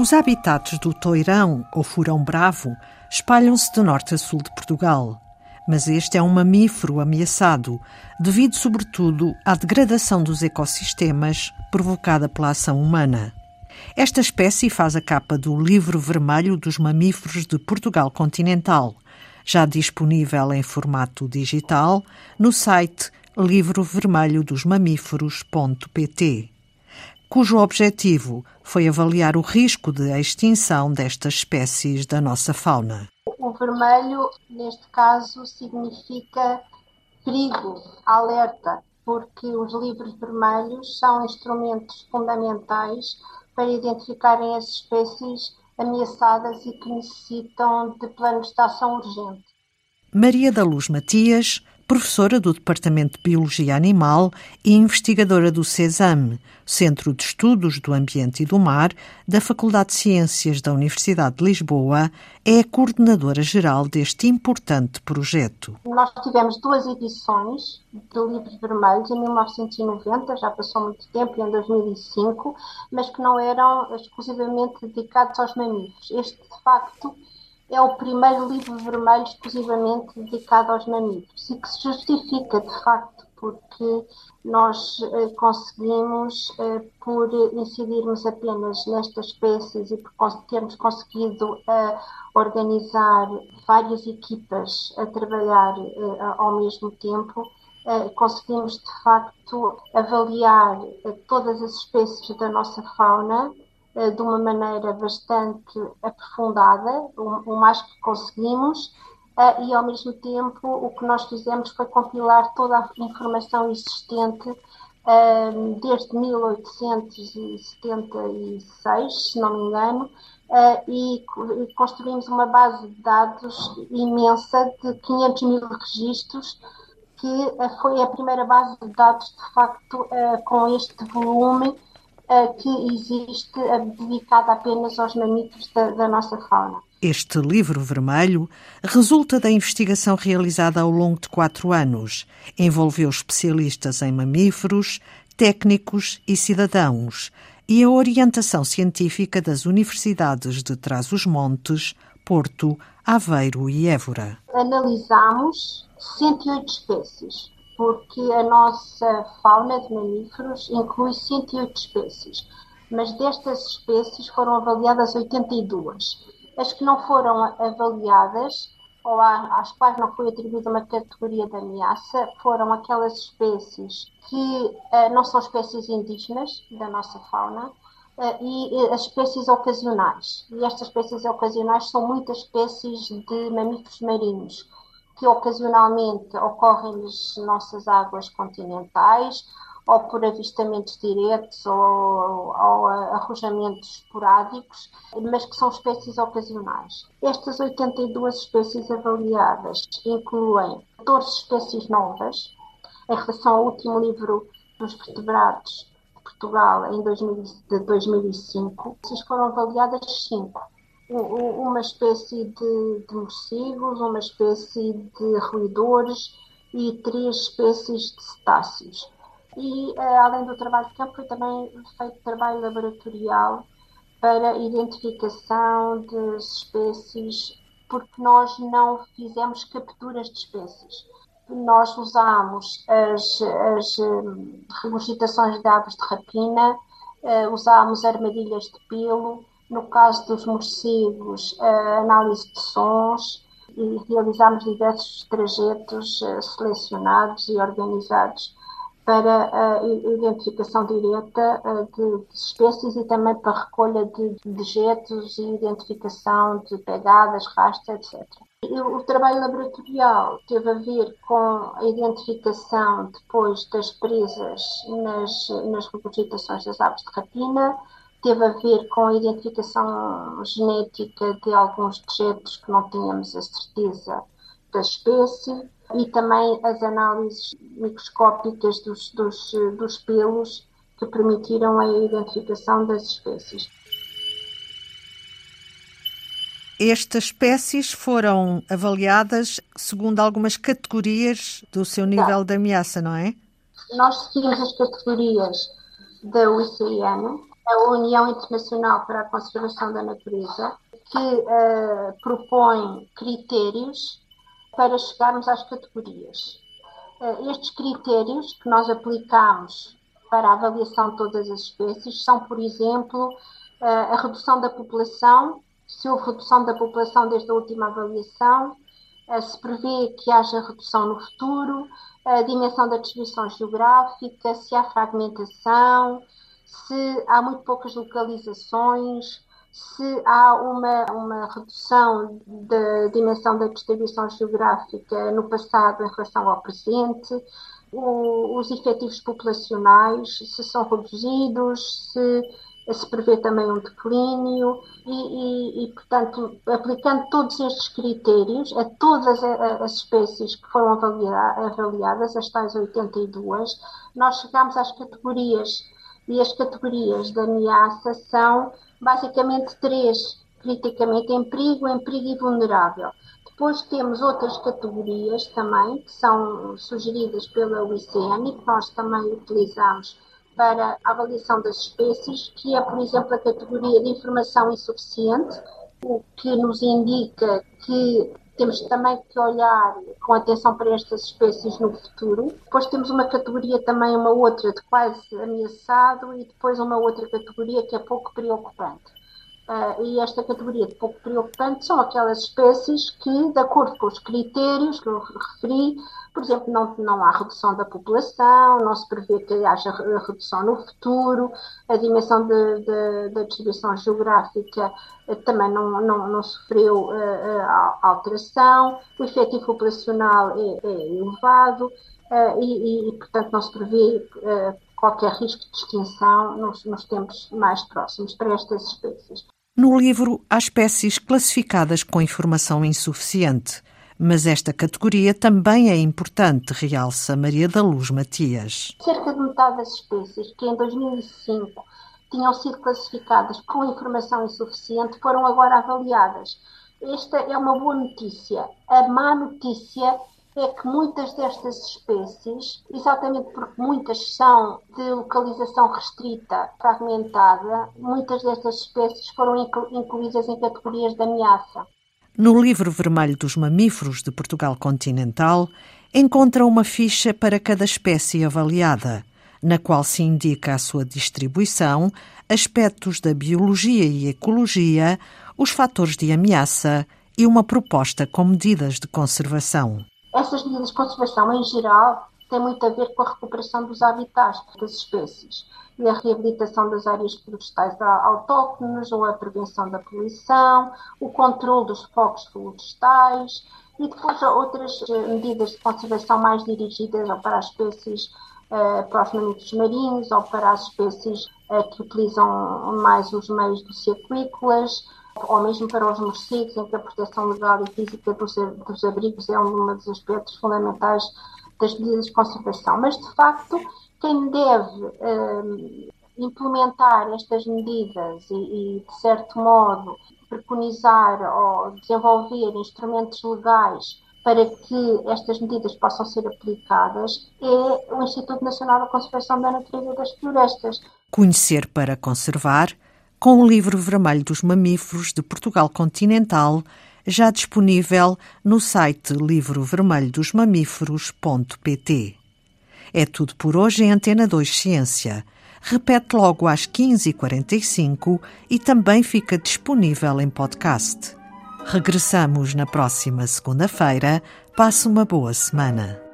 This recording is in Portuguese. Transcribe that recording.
Os habitats do toirão ou furão bravo espalham-se de norte a sul de Portugal. Mas este é um mamífero ameaçado, devido sobretudo à degradação dos ecossistemas provocada pela ação humana. Esta espécie faz a capa do Livro Vermelho dos Mamíferos de Portugal Continental, já disponível em formato digital no site livrovermelhodosmamíferos.pt, cujo objetivo foi avaliar o risco de extinção destas espécies da nossa fauna. O vermelho, neste caso, significa perigo, alerta, porque os livros vermelhos são instrumentos fundamentais para identificarem as espécies ameaçadas e que necessitam de planos de ação urgente. Maria da Luz Matias professora do Departamento de Biologia Animal e investigadora do CESAM, Centro de Estudos do Ambiente e do Mar, da Faculdade de Ciências da Universidade de Lisboa, é a coordenadora geral deste importante projeto. Nós tivemos duas edições de Livros Vermelhos em 1990, já passou muito tempo, e em 2005, mas que não eram exclusivamente dedicados aos mamíferos. Este, de facto, é o primeiro livro vermelho exclusivamente dedicado aos mamíferos e que se justifica de facto porque nós eh, conseguimos, eh, por incidirmos apenas nestas espécies e por termos conseguido eh, organizar várias equipas a trabalhar ao mesmo tempo, conseguimos de facto avaliar todas as espécies da nossa fauna de uma maneira bastante aprofundada, o, mais que conseguimos, eh, e ao mesmo tempo o que nós fizemos foi compilar toda a informação existente eh, desde 1876, se não me engano, e construímos uma base de dados imensa de 500 mil registros que foi a primeira base de dados, de facto, com este volume que existe dedicada apenas aos mamíferos da, da nossa fauna. Este livro vermelho resulta da investigação realizada ao longo de quatro anos. Envolveu especialistas em mamíferos, técnicos e cidadãos e a orientação científica das universidades de Trás-os-Montes, Porto, Aveiro e Évora. Analisamos 108 espécies, porque a nossa fauna de mamíferos inclui 108 espécies, mas destas espécies foram avaliadas 82. As que não foram avaliadas, ou às quais não foi atribuída uma categoria de ameaça, foram aquelas espécies que uh, não são espécies indígenas da nossa fauna, uh, e as espécies ocasionais. E estas espécies ocasionais são muitas espécies de mamíferos marinhos, que ocasionalmente ocorrem nas nossas águas continentais, ou por avistamentos diretos ou, ou arrojamentos esporádicos, mas que são espécies ocasionais. Estas 82 espécies avaliadas incluem 14 espécies novas, em relação ao último livro dos vertebrados de Portugal em 2000, de 2005, foram avaliadas 5 uma espécie de, de morcegos, uma espécie de roedores e três espécies de cetáceos. E, eh, além do trabalho de campo, foi também feito trabalho laboratorial para identificação de espécies, porque nós não fizemos capturas de espécies. Nós usamos as, as um, regurgitações de aves de rapina, uh, usámos armadilhas de pelo, no caso dos morcegos, análise de sons e realizamos diversos trajetos eh, selecionados e organizados para a identificação direta eh, de, espécies e também para recolha de dejetos e identificação de pegadas, rastros, etc. O trabalho laboratorial teve a ver com a identificação depois das presas nas, nas regurgitações das aves de rapina, teve a ver com a identificação genética de alguns dejetos que não tínhamos a certeza da espécie e também as análises microscópicas dos, dos, dos pelos que permitiram a identificação das espécies. Estas espécies foram avaliadas segundo algumas categorias do seu nível de ameaça, não é? Nós seguimos as categorias da UICN, a União Internacional para a Conservação da Natureza, que uh, propõe critérios para chegarmos às categorias. Uh, estes critérios que nós aplicamos para a avaliação de todas as espécies são, por exemplo, uh, a redução da população, se houve redução da população desde a última avaliação, se prevê que haja redução no futuro, a dimensão da distribuição geográfica, se há fragmentação, se há muito poucas localizações, se há uma, uma redução da dimensão da distribuição geográfica no passado em relação ao presente, o, os efetivos populacionais, se são reduzidos, se se prevê também um declínio e, e, e, portanto, aplicando todos estes critérios a todas as espécies que foram avaliadas, as tais 82, nós chegamos às categorias e as categorias de ameaça são basicamente três, criticamente em perigo, em perigo e vulnerável. Depois temos outras categorias também, que são sugeridas pela UICN e que nós também utilizamos para a avaliação das espécies, que é, por exemplo, a categoria de informação insuficiente, o que nos indica que temos também que olhar com atenção para estas espécies no futuro. Depois temos uma categoria também, uma outra de quase ameaçado e depois uma outra categoria que é pouco preocupante. Uh, e esta categoria de pouco preocupante são aquelas espécies que, de acordo com os critérios que eu referi, por exemplo, não, não há redução da população, não se prevê que haja redução no futuro, a dimensão de, de, da distribuição geográfica uh, também não, não, não sofreu uh, alteração, o efetivo populacional é, é elevado e, e, portanto, não se prevê qualquer risco de extinção nos, nos tempos mais próximos para estas espécies. No livro, há espécies classificadas com informação insuficiente, mas esta categoria também é importante, realça Maria da Luz Matias. Cerca de metade das espécies que em 2005 tinham sido classificadas com informação insuficiente foram agora avaliadas. Esta é uma boa notícia. A má notícia é que muitas destas espécies, exatamente porque muitas são de localização restrita, fragmentada, muitas destas espécies foram incluídas em categorias de ameaça. No livro vermelho dos mamíferos de Portugal continental, encontra uma ficha para cada espécie avaliada, na qual se indica a sua distribuição, aspectos da biologia e ecologia, os fatores de ameaça e uma proposta com medidas de conservação. Essas medidas de conservação, em geral, têm muito a ver com a recuperação dos habitats das espécies e a reabilitação das áreas florestais autóctones ou a prevenção da poluição, o controle dos focos florestais e depois outras eh, medidas de conservação mais dirigidas para as espécies, eh, para os mamíferos marinhos ou para as espécies eh, que utilizam mais os meios doceaquícolas, ou mesmo para os morcegos, em que a proteção legal e física dos, dos abrigos é um dos aspectos fundamentais das medidas de conservação. Mas, de facto, quem deve um, implementar estas medidas e, e, de certo modo, preconizar ou desenvolver instrumentos legais para que estas medidas possam ser aplicadas é o Instituto Nacional da Conservação da Natureza e das Florestas. Conhecer para conservar com o livro vermelho dos mamíferos de Portugal continental, já disponível no site livrovermelhodosmamíferos.pt. É tudo por hoje em Antena 2 Ciência. Repete logo às 15h45 e também fica disponível em podcast. Regressamos na próxima segunda-feira. Passe uma boa semana.